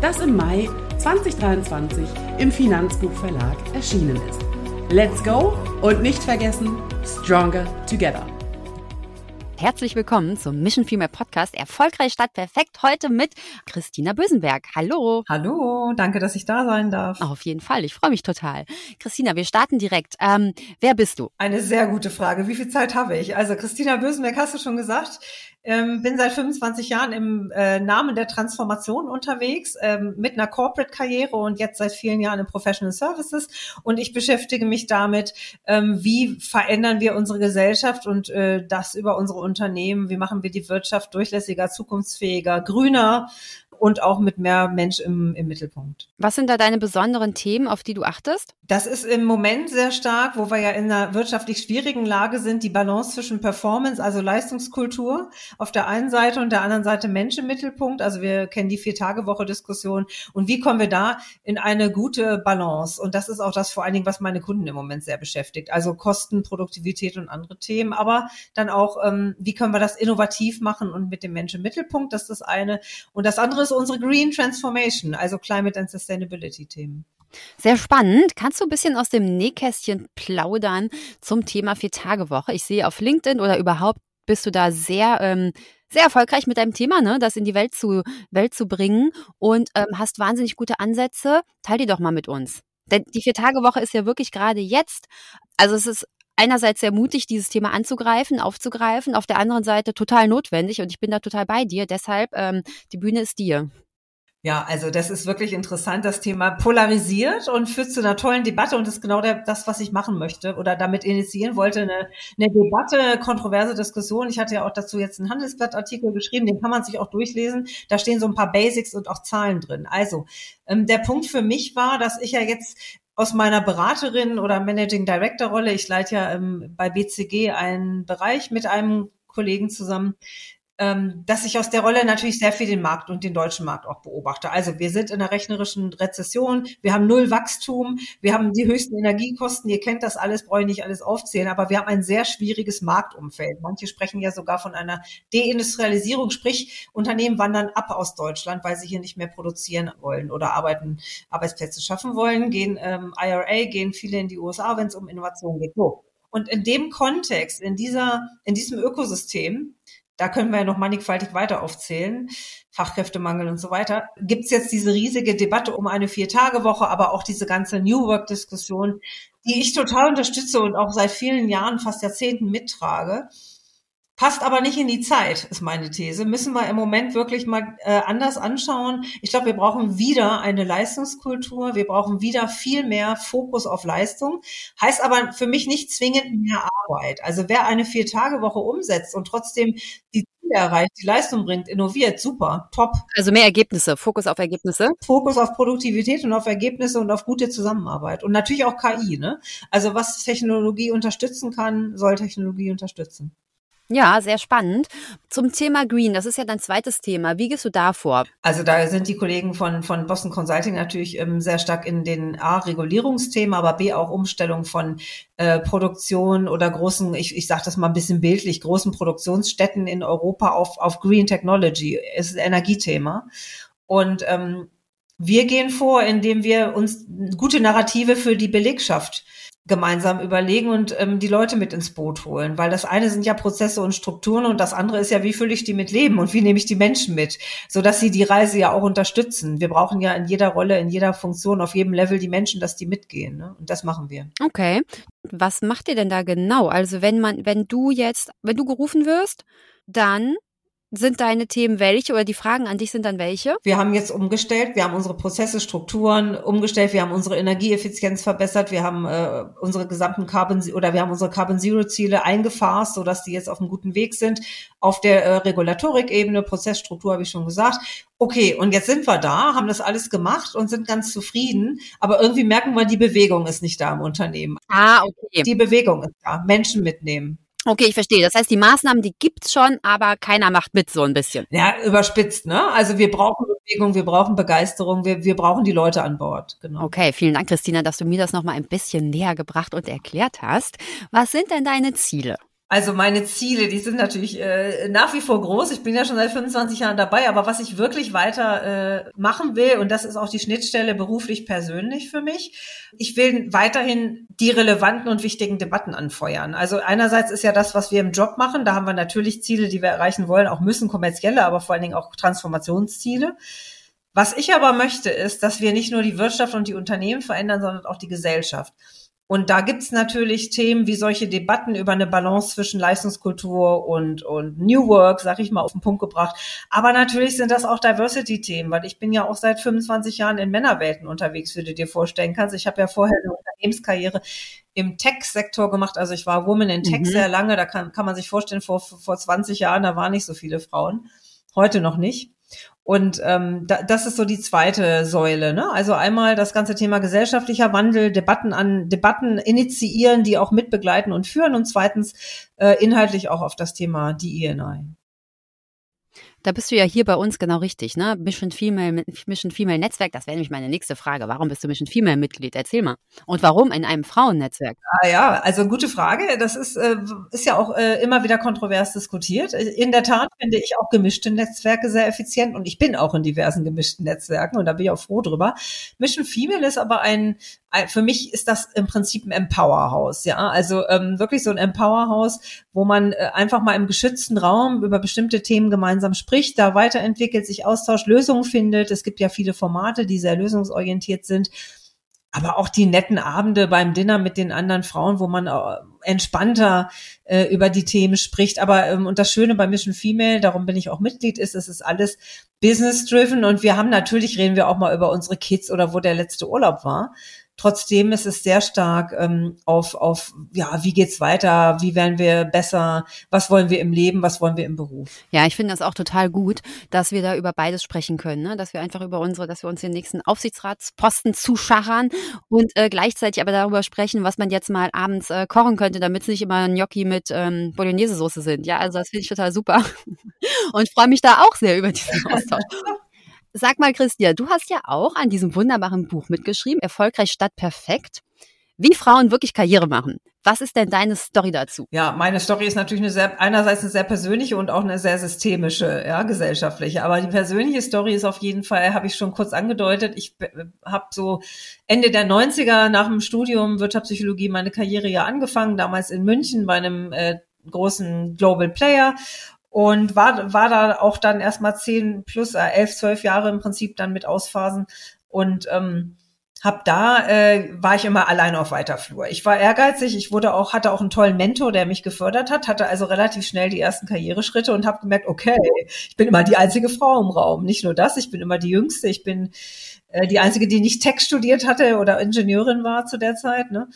das im Mai 2023 im Finanzbuchverlag erschienen ist. Let's go und nicht vergessen, Stronger Together. Herzlich willkommen zum Mission Female Podcast Erfolgreich statt perfekt. Heute mit Christina Bösenberg. Hallo. Hallo, danke, dass ich da sein darf. Auf jeden Fall, ich freue mich total. Christina, wir starten direkt. Ähm, wer bist du? Eine sehr gute Frage. Wie viel Zeit habe ich? Also Christina Bösenberg hast du schon gesagt. Ähm, bin seit 25 Jahren im äh, Namen der Transformation unterwegs, ähm, mit einer Corporate-Karriere und jetzt seit vielen Jahren in Professional Services. Und ich beschäftige mich damit, ähm, wie verändern wir unsere Gesellschaft und äh, das über unsere Unternehmen, wie machen wir die Wirtschaft durchlässiger, zukunftsfähiger, grüner, und auch mit mehr Mensch im, im Mittelpunkt. Was sind da deine besonderen Themen, auf die du achtest? Das ist im Moment sehr stark, wo wir ja in einer wirtschaftlich schwierigen Lage sind, die Balance zwischen Performance, also Leistungskultur auf der einen Seite und der anderen Seite Mensch im Mittelpunkt. Also wir kennen die Vier-Tage-Woche-Diskussion. Und wie kommen wir da in eine gute Balance? Und das ist auch das vor allen Dingen, was meine Kunden im Moment sehr beschäftigt. Also Kosten, Produktivität und andere Themen. Aber dann auch, ähm, wie können wir das innovativ machen und mit dem Menschen im Mittelpunkt? Das ist das eine. Und das andere ist unsere Green Transformation, also Climate and Sustainability Themen. Sehr spannend. Kannst du ein bisschen aus dem Nähkästchen plaudern zum Thema Vier-Tage-Woche? Ich sehe auf LinkedIn oder überhaupt bist du da sehr, ähm, sehr erfolgreich mit deinem Thema, ne, das in die Welt zu, Welt zu bringen und ähm, hast wahnsinnig gute Ansätze. Teil die doch mal mit uns. Denn die Vier-Tage-Woche ist ja wirklich gerade jetzt. Also es ist einerseits sehr mutig, dieses Thema anzugreifen, aufzugreifen, auf der anderen Seite total notwendig und ich bin da total bei dir. Deshalb, ähm, die Bühne ist dir. Ja, also das ist wirklich interessant. Das Thema polarisiert und führt zu einer tollen Debatte und ist genau der, das, was ich machen möchte oder damit initiieren wollte. Eine, eine Debatte, kontroverse Diskussion. Ich hatte ja auch dazu jetzt einen Handelsblattartikel geschrieben, den kann man sich auch durchlesen. Da stehen so ein paar Basics und auch Zahlen drin. Also ähm, der Punkt für mich war, dass ich ja jetzt aus meiner Beraterin oder Managing Director Rolle, ich leite ja ähm, bei BCG einen Bereich mit einem Kollegen zusammen, ähm, dass ich aus der Rolle natürlich sehr viel den Markt und den deutschen Markt auch beobachte. Also wir sind in einer rechnerischen Rezession, wir haben null Wachstum, wir haben die höchsten Energiekosten, ihr kennt das alles, brauche ich nicht alles aufzählen, aber wir haben ein sehr schwieriges Marktumfeld. Manche sprechen ja sogar von einer Deindustrialisierung, sprich Unternehmen wandern ab aus Deutschland, weil sie hier nicht mehr produzieren wollen oder arbeiten, Arbeitsplätze schaffen wollen, gehen ähm, IRA, gehen viele in die USA, wenn es um Innovation geht. So. Und in dem Kontext, in dieser, in diesem Ökosystem, da können wir ja noch mannigfaltig weiter aufzählen, Fachkräftemangel und so weiter, gibt's jetzt diese riesige Debatte um eine Vier-Tage-Woche, aber auch diese ganze New Work-Diskussion, die ich total unterstütze und auch seit vielen Jahren, fast Jahrzehnten mittrage. Passt aber nicht in die Zeit, ist meine These. Müssen wir im Moment wirklich mal äh, anders anschauen. Ich glaube, wir brauchen wieder eine Leistungskultur. Wir brauchen wieder viel mehr Fokus auf Leistung. Heißt aber für mich nicht zwingend mehr Arbeit. Also wer eine Vier-Tage-Woche umsetzt und trotzdem die Ziele erreicht, die Leistung bringt, innoviert, super, top. Also mehr Ergebnisse, Fokus auf Ergebnisse. Fokus auf Produktivität und auf Ergebnisse und auf gute Zusammenarbeit. Und natürlich auch KI. Ne? Also was Technologie unterstützen kann, soll Technologie unterstützen. Ja, sehr spannend. Zum Thema Green, das ist ja dein zweites Thema. Wie gehst du da vor? Also da sind die Kollegen von, von Boston Consulting natürlich ähm, sehr stark in den A, Regulierungsthemen, aber B, auch Umstellung von äh, Produktion oder großen, ich, ich sage das mal ein bisschen bildlich, großen Produktionsstätten in Europa auf, auf Green Technology. Es ist ein Energiethema. Und ähm, wir gehen vor, indem wir uns gute Narrative für die Belegschaft gemeinsam überlegen und ähm, die Leute mit ins Boot holen. Weil das eine sind ja Prozesse und Strukturen und das andere ist ja, wie fülle ich die mit Leben und wie nehme ich die Menschen mit, sodass sie die Reise ja auch unterstützen. Wir brauchen ja in jeder Rolle, in jeder Funktion, auf jedem Level die Menschen, dass die mitgehen. Ne? Und das machen wir. Okay. Was macht ihr denn da genau? Also wenn man, wenn du jetzt, wenn du gerufen wirst, dann sind deine Themen welche oder die Fragen an dich sind dann welche? Wir haben jetzt umgestellt, wir haben unsere Prozesse, Strukturen umgestellt, wir haben unsere Energieeffizienz verbessert, wir haben äh, unsere gesamten Carbon oder wir haben unsere Carbon Zero Ziele eingefasst, sodass die jetzt auf einem guten Weg sind. Auf der äh, Regulatorik-Ebene, Prozessstruktur habe ich schon gesagt. Okay, und jetzt sind wir da, haben das alles gemacht und sind ganz zufrieden, aber irgendwie merken wir, die Bewegung ist nicht da im Unternehmen. Ah, okay. Die Bewegung ist da, Menschen mitnehmen. Okay, ich verstehe. Das heißt, die Maßnahmen, die gibt's schon, aber keiner macht mit so ein bisschen. Ja, überspitzt, ne? Also wir brauchen Bewegung, wir brauchen Begeisterung, wir, wir brauchen die Leute an Bord. Genau. Okay, vielen Dank, Christina, dass du mir das nochmal ein bisschen näher gebracht und erklärt hast. Was sind denn deine Ziele? Also meine Ziele, die sind natürlich äh, nach wie vor groß. Ich bin ja schon seit 25 Jahren dabei, aber was ich wirklich weiter äh, machen will, und das ist auch die Schnittstelle beruflich persönlich für mich, ich will weiterhin die relevanten und wichtigen Debatten anfeuern. Also einerseits ist ja das, was wir im Job machen, da haben wir natürlich Ziele, die wir erreichen wollen, auch müssen kommerzielle, aber vor allen Dingen auch Transformationsziele. Was ich aber möchte, ist, dass wir nicht nur die Wirtschaft und die Unternehmen verändern, sondern auch die Gesellschaft. Und da gibt's natürlich Themen wie solche Debatten über eine Balance zwischen Leistungskultur und, und New Work, sag ich mal, auf den Punkt gebracht. Aber natürlich sind das auch Diversity-Themen, weil ich bin ja auch seit 25 Jahren in Männerwelten unterwegs, wie du dir vorstellen kannst. Ich habe ja vorher eine Unternehmenskarriere im Tech-Sektor gemacht. Also ich war Woman in Tech mhm. sehr lange. Da kann, kann man sich vorstellen, vor, vor 20 Jahren, da waren nicht so viele Frauen. Heute noch nicht. Und ähm, da, das ist so die zweite Säule. Ne? Also einmal das ganze Thema gesellschaftlicher Wandel, Debatten an Debatten initiieren, die auch mitbegleiten und führen. Und zweitens äh, inhaltlich auch auf das Thema DEI. Da bist du ja hier bei uns genau richtig, ne? Mission Female, Mission Female Netzwerk, das wäre nämlich meine nächste Frage. Warum bist du Mission Female Mitglied? Erzähl mal. Und warum in einem Frauennetzwerk? Ah ja, also gute Frage. Das ist, äh, ist ja auch äh, immer wieder kontrovers diskutiert. In der Tat finde ich auch gemischte Netzwerke sehr effizient und ich bin auch in diversen gemischten Netzwerken und da bin ich auch froh drüber. Mission Female ist aber ein, für mich ist das im Prinzip ein Empowerhaus, ja. Also ähm, wirklich so ein Empowerhaus, wo man äh, einfach mal im geschützten Raum über bestimmte Themen gemeinsam spricht, da weiterentwickelt, sich austauscht, Lösungen findet. Es gibt ja viele Formate, die sehr lösungsorientiert sind. Aber auch die netten Abende beim Dinner mit den anderen Frauen, wo man äh, entspannter äh, über die Themen spricht. Aber ähm, und das Schöne bei Mission Female, darum bin ich auch Mitglied, ist, es ist alles business-driven und wir haben natürlich reden wir auch mal über unsere Kids oder wo der letzte Urlaub war. Trotzdem ist es sehr stark ähm, auf, auf, ja, wie geht's weiter, wie werden wir besser, was wollen wir im Leben, was wollen wir im Beruf. Ja, ich finde das auch total gut, dass wir da über beides sprechen können, ne? dass wir einfach über unsere, dass wir uns den nächsten Aufsichtsratsposten zuschachern und äh, gleichzeitig aber darüber sprechen, was man jetzt mal abends äh, kochen könnte, damit es nicht immer Gnocchi mit ähm, Bolognese-Soße sind. Ja, also das finde ich total super und freue mich da auch sehr über diesen Austausch. Sag mal, Christian, du hast ja auch an diesem wunderbaren Buch mitgeschrieben, Erfolgreich statt perfekt. Wie Frauen wirklich Karriere machen. Was ist denn deine Story dazu? Ja, meine Story ist natürlich eine sehr, einerseits eine sehr persönliche und auch eine sehr systemische, ja, gesellschaftliche. Aber die persönliche Story ist auf jeden Fall, habe ich schon kurz angedeutet. Ich habe so Ende der 90er nach dem Studium Wirtschaftspsychologie meine Karriere ja angefangen, damals in München bei einem äh, großen Global Player und war, war da auch dann erstmal zehn plus äh, elf, zwölf Jahre im Prinzip dann mit Ausphasen und ähm, hab da äh, war ich immer allein auf weiter Flur. Ich war ehrgeizig, ich wurde auch hatte auch einen tollen Mentor, der mich gefördert hat, hatte also relativ schnell die ersten Karriereschritte und habe gemerkt, okay, ich bin immer die einzige Frau im Raum. Nicht nur das, ich bin immer die jüngste, ich bin äh, die einzige, die nicht Tech studiert hatte oder Ingenieurin war zu der Zeit, ne?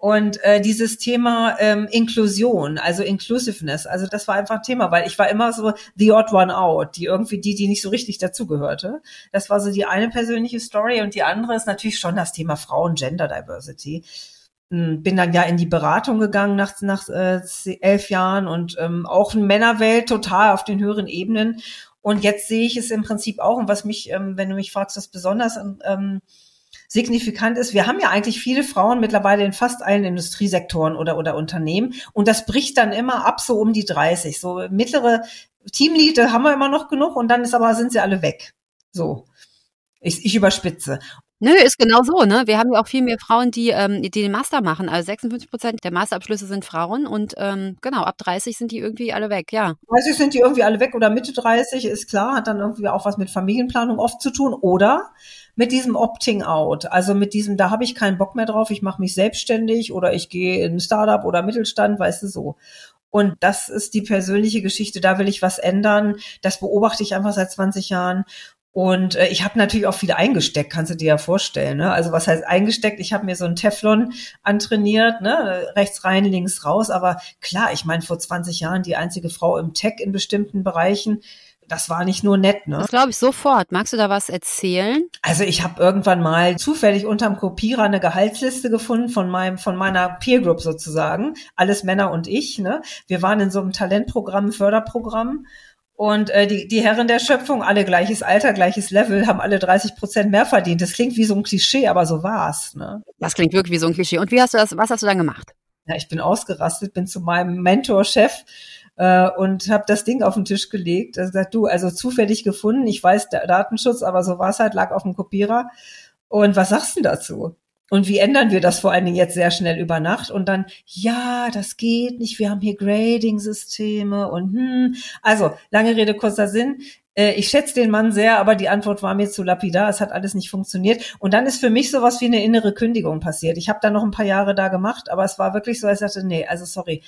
Und äh, dieses Thema ähm, Inklusion, also Inclusiveness, also das war einfach ein Thema, weil ich war immer so the odd one out, die irgendwie die, die nicht so richtig dazugehörte. Das war so die eine persönliche Story und die andere ist natürlich schon das Thema Frauen, Gender Diversity. Hm, bin dann ja in die Beratung gegangen nach, nach äh, elf Jahren und ähm, auch in Männerwelt total auf den höheren Ebenen. Und jetzt sehe ich es im Prinzip auch und was mich, ähm, wenn du mich fragst, was besonders ähm, signifikant ist, wir haben ja eigentlich viele Frauen mittlerweile in fast allen Industriesektoren oder, oder Unternehmen und das bricht dann immer ab so um die 30. So mittlere Teamlead haben wir immer noch genug und dann ist aber, sind sie alle weg. So. Ich, ich überspitze. Nö, ist genau so, ne? Wir haben ja auch viel mehr Frauen, die, ähm, die den Master machen. Also 56 Prozent der Masterabschlüsse sind Frauen und ähm, genau, ab 30 sind die irgendwie alle weg, ja. 30 sind die irgendwie alle weg oder Mitte 30, ist klar, hat dann irgendwie auch was mit Familienplanung oft zu tun. Oder mit diesem Opting out, also mit diesem, da habe ich keinen Bock mehr drauf, ich mache mich selbstständig oder ich gehe in ein Startup oder Mittelstand, weißt du so. Und das ist die persönliche Geschichte, da will ich was ändern. Das beobachte ich einfach seit 20 Jahren. Und äh, ich habe natürlich auch viel eingesteckt, kannst du dir ja vorstellen. Ne? Also was heißt eingesteckt? Ich habe mir so ein Teflon antrainiert, ne? rechts rein, links raus. Aber klar, ich meine, vor 20 Jahren die einzige Frau im Tech in bestimmten Bereichen das war nicht nur nett, ne? Das glaube ich sofort. Magst du da was erzählen? Also ich habe irgendwann mal zufällig unterm Kopierer eine Gehaltsliste gefunden von meinem von meiner Peer Group sozusagen, alles Männer und ich, ne? Wir waren in so einem Talentprogramm, Förderprogramm und äh, die, die Herren der Schöpfung, alle gleiches Alter, gleiches Level, haben alle 30 Prozent mehr verdient. Das klingt wie so ein Klischee, aber so war's. Ne? Das klingt wirklich wie so ein Klischee. Und wie hast du das, was hast du dann gemacht? Ja, ich bin ausgerastet, bin zu meinem Mentor-Chef äh, und habe das Ding auf den Tisch gelegt. Er sagt, du, also zufällig gefunden, ich weiß Datenschutz, aber so war es halt, lag auf dem Kopierer. Und was sagst du dazu? Und wie ändern wir das vor allen Dingen jetzt sehr schnell über Nacht? Und dann, ja, das geht nicht, wir haben hier Grading-Systeme und hm. Also, lange Rede, kurzer Sinn. Äh, ich schätze den Mann sehr, aber die Antwort war mir zu lapidar. Es hat alles nicht funktioniert. Und dann ist für mich sowas wie eine innere Kündigung passiert. Ich habe dann noch ein paar Jahre da gemacht, aber es war wirklich so, als ich sagte, nee, also sorry,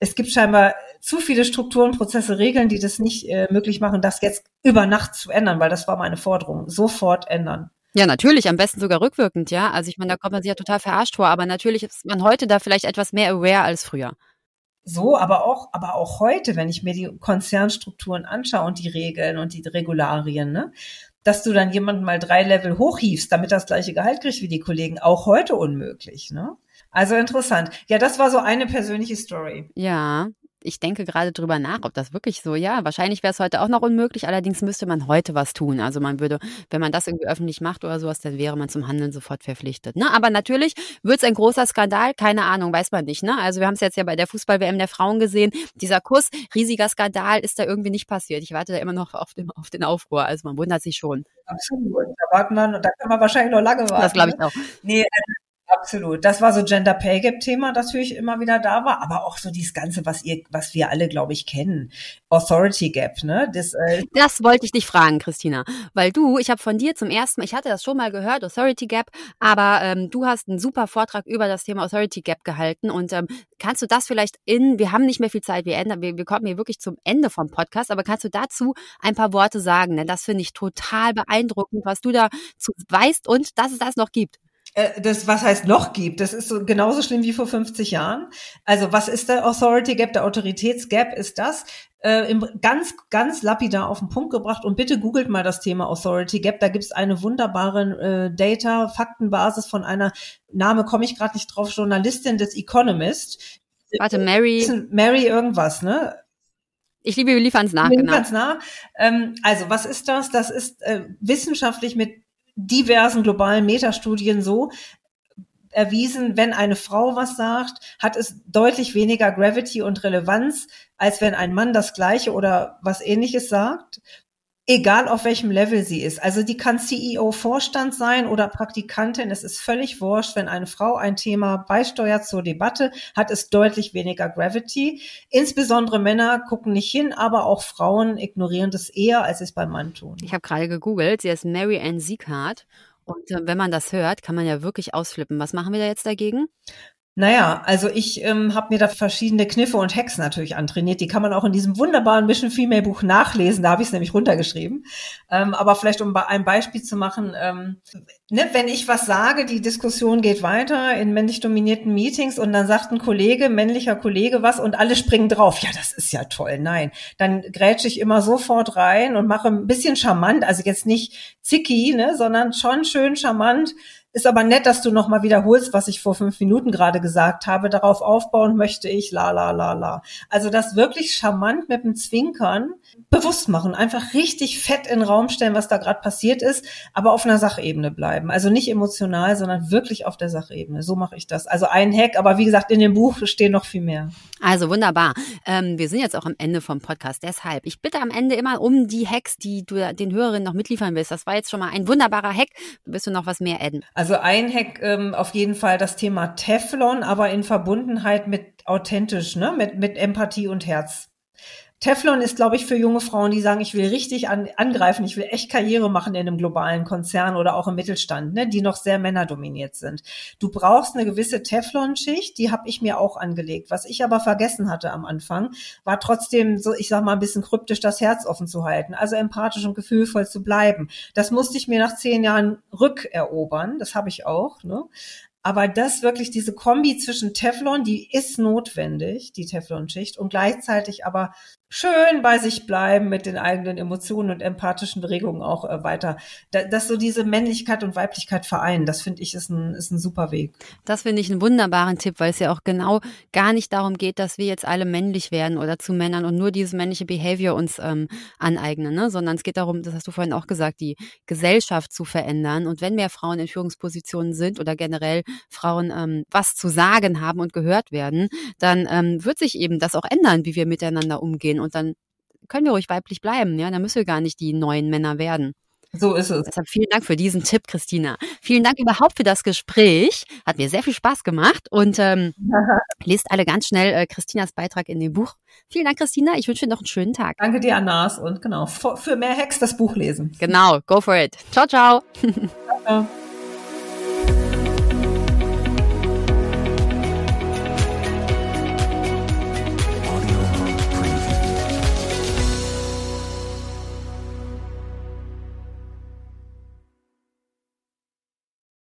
es gibt scheinbar zu viele Strukturen, Prozesse, Regeln, die das nicht äh, möglich machen, das jetzt über Nacht zu ändern, weil das war meine Forderung. Sofort ändern. Ja, natürlich, am besten sogar rückwirkend, ja. Also ich meine, da kommt man sich ja total verarscht vor, aber natürlich ist man heute da vielleicht etwas mehr aware als früher. So, aber auch, aber auch heute, wenn ich mir die Konzernstrukturen anschaue und die Regeln und die Regularien, ne, dass du dann jemanden mal drei Level hochhiefst, damit das gleiche Gehalt kriegt wie die Kollegen, auch heute unmöglich, ne? Also interessant. Ja, das war so eine persönliche Story. Ja, ich denke gerade drüber nach, ob das wirklich so, ja, wahrscheinlich wäre es heute auch noch unmöglich, allerdings müsste man heute was tun. Also man würde, wenn man das irgendwie öffentlich macht oder sowas, dann wäre man zum Handeln sofort verpflichtet. Ne? Aber natürlich wird es ein großer Skandal, keine Ahnung, weiß man nicht. Ne? Also wir haben es jetzt ja bei der Fußball-WM der Frauen gesehen, dieser Kuss, riesiger Skandal ist da irgendwie nicht passiert. Ich warte da immer noch auf den, auf den Aufruhr, also man wundert sich schon. Absolut, da warten wir, da kann man wahrscheinlich noch lange warten. Das glaube ich ne? auch. Nee, also Absolut. Das war so Gender Pay Gap Thema, das natürlich immer wieder da war, aber auch so dieses Ganze, was ihr, was wir alle, glaube ich, kennen. Authority Gap, ne? Das, äh das wollte ich dich fragen, Christina. Weil du, ich habe von dir zum ersten Mal, ich hatte das schon mal gehört, Authority Gap, aber ähm, du hast einen super Vortrag über das Thema Authority Gap gehalten. Und ähm, kannst du das vielleicht in, wir haben nicht mehr viel Zeit, wir ändern, wir, wir kommen hier wirklich zum Ende vom Podcast, aber kannst du dazu ein paar Worte sagen? Denn das finde ich total beeindruckend, was du dazu weißt und dass es das noch gibt. Äh, das, was heißt noch gibt, das ist so genauso schlimm wie vor 50 Jahren. Also was ist der Authority Gap, der Autoritätsgap ist das? Äh, im, ganz, ganz lapidar auf den Punkt gebracht und bitte googelt mal das Thema Authority Gap. Da gibt es eine wunderbare äh, Data, Faktenbasis von einer, Name komme ich gerade nicht drauf, Journalistin des Economist. Warte, Mary. Mary irgendwas, ne? Ich liebe, wir liefern es nach. Wir liefern es nach. Ähm, also, was ist das? Das ist äh, wissenschaftlich mit diversen globalen Metastudien so erwiesen, wenn eine Frau was sagt, hat es deutlich weniger Gravity und Relevanz, als wenn ein Mann das Gleiche oder was ähnliches sagt egal auf welchem Level sie ist. Also die kann CEO Vorstand sein oder Praktikantin. Es ist völlig wurscht, wenn eine Frau ein Thema beisteuert zur Debatte, hat es deutlich weniger Gravity. Insbesondere Männer gucken nicht hin, aber auch Frauen ignorieren das eher, als es beim Mann tun. Ich habe gerade gegoogelt, sie ist Mary Ann Sieghardt. Und äh, wenn man das hört, kann man ja wirklich ausflippen. Was machen wir da jetzt dagegen? Naja, also ich ähm, habe mir da verschiedene Kniffe und Hacks natürlich antrainiert. Die kann man auch in diesem wunderbaren Mission Female Buch nachlesen. Da habe ich es nämlich runtergeschrieben. Ähm, aber vielleicht um ein Beispiel zu machen, ähm, ne, wenn ich was sage, die Diskussion geht weiter in männlich dominierten Meetings und dann sagt ein Kollege, männlicher Kollege was und alle springen drauf. Ja, das ist ja toll. Nein, dann grätsche ich immer sofort rein und mache ein bisschen charmant, also jetzt nicht zicky, ne, sondern schon schön charmant ist aber nett, dass du nochmal wiederholst, was ich vor fünf Minuten gerade gesagt habe. Darauf aufbauen möchte ich, la, la, la, la. Also das wirklich charmant mit dem Zwinkern bewusst machen. Einfach richtig fett in den Raum stellen, was da gerade passiert ist, aber auf einer Sachebene bleiben. Also nicht emotional, sondern wirklich auf der Sachebene. So mache ich das. Also ein Hack, aber wie gesagt, in dem Buch stehen noch viel mehr. Also wunderbar. Ähm, wir sind jetzt auch am Ende vom Podcast. Deshalb, ich bitte am Ende immer um die Hacks, die du den Hörerinnen noch mitliefern willst. Das war jetzt schon mal ein wunderbarer Hack. Willst du noch was mehr adden? Also ein Hack ähm, auf jeden Fall das Thema Teflon, aber in Verbundenheit mit authentisch, ne? mit, mit Empathie und Herz. Teflon ist, glaube ich, für junge Frauen, die sagen, ich will richtig an, angreifen, ich will echt Karriere machen in einem globalen Konzern oder auch im Mittelstand, ne, die noch sehr männerdominiert sind. Du brauchst eine gewisse Teflonschicht, die habe ich mir auch angelegt. Was ich aber vergessen hatte am Anfang, war trotzdem so, ich sag mal, ein bisschen kryptisch das Herz offen zu halten, also empathisch und gefühlvoll zu bleiben. Das musste ich mir nach zehn Jahren rückerobern, das habe ich auch. Ne? Aber das wirklich, diese Kombi zwischen Teflon, die ist notwendig, die Teflonschicht, und gleichzeitig aber schön bei sich bleiben mit den eigenen Emotionen und empathischen Regungen auch äh, weiter. Da, dass so diese Männlichkeit und Weiblichkeit vereinen, das finde ich ist ein, ist ein super Weg. Das finde ich einen wunderbaren Tipp, weil es ja auch genau gar nicht darum geht, dass wir jetzt alle männlich werden oder zu Männern und nur dieses männliche Behavior uns ähm, aneignen, ne? sondern es geht darum, das hast du vorhin auch gesagt, die Gesellschaft zu verändern. Und wenn mehr Frauen in Führungspositionen sind oder generell Frauen ähm, was zu sagen haben und gehört werden, dann ähm, wird sich eben das auch ändern, wie wir miteinander umgehen und dann können wir ruhig weiblich bleiben, ja, dann müssen wir gar nicht die neuen Männer werden. So ist es. Deshalb vielen Dank für diesen Tipp, Christina. Vielen Dank überhaupt für das Gespräch. Hat mir sehr viel Spaß gemacht und ähm, lest alle ganz schnell äh, Christinas Beitrag in dem Buch. Vielen Dank, Christina. Ich wünsche dir noch einen schönen Tag. Danke dir, Anas. Und genau, für mehr Hacks das Buch lesen. Genau, go for it. Ciao, ciao. ciao.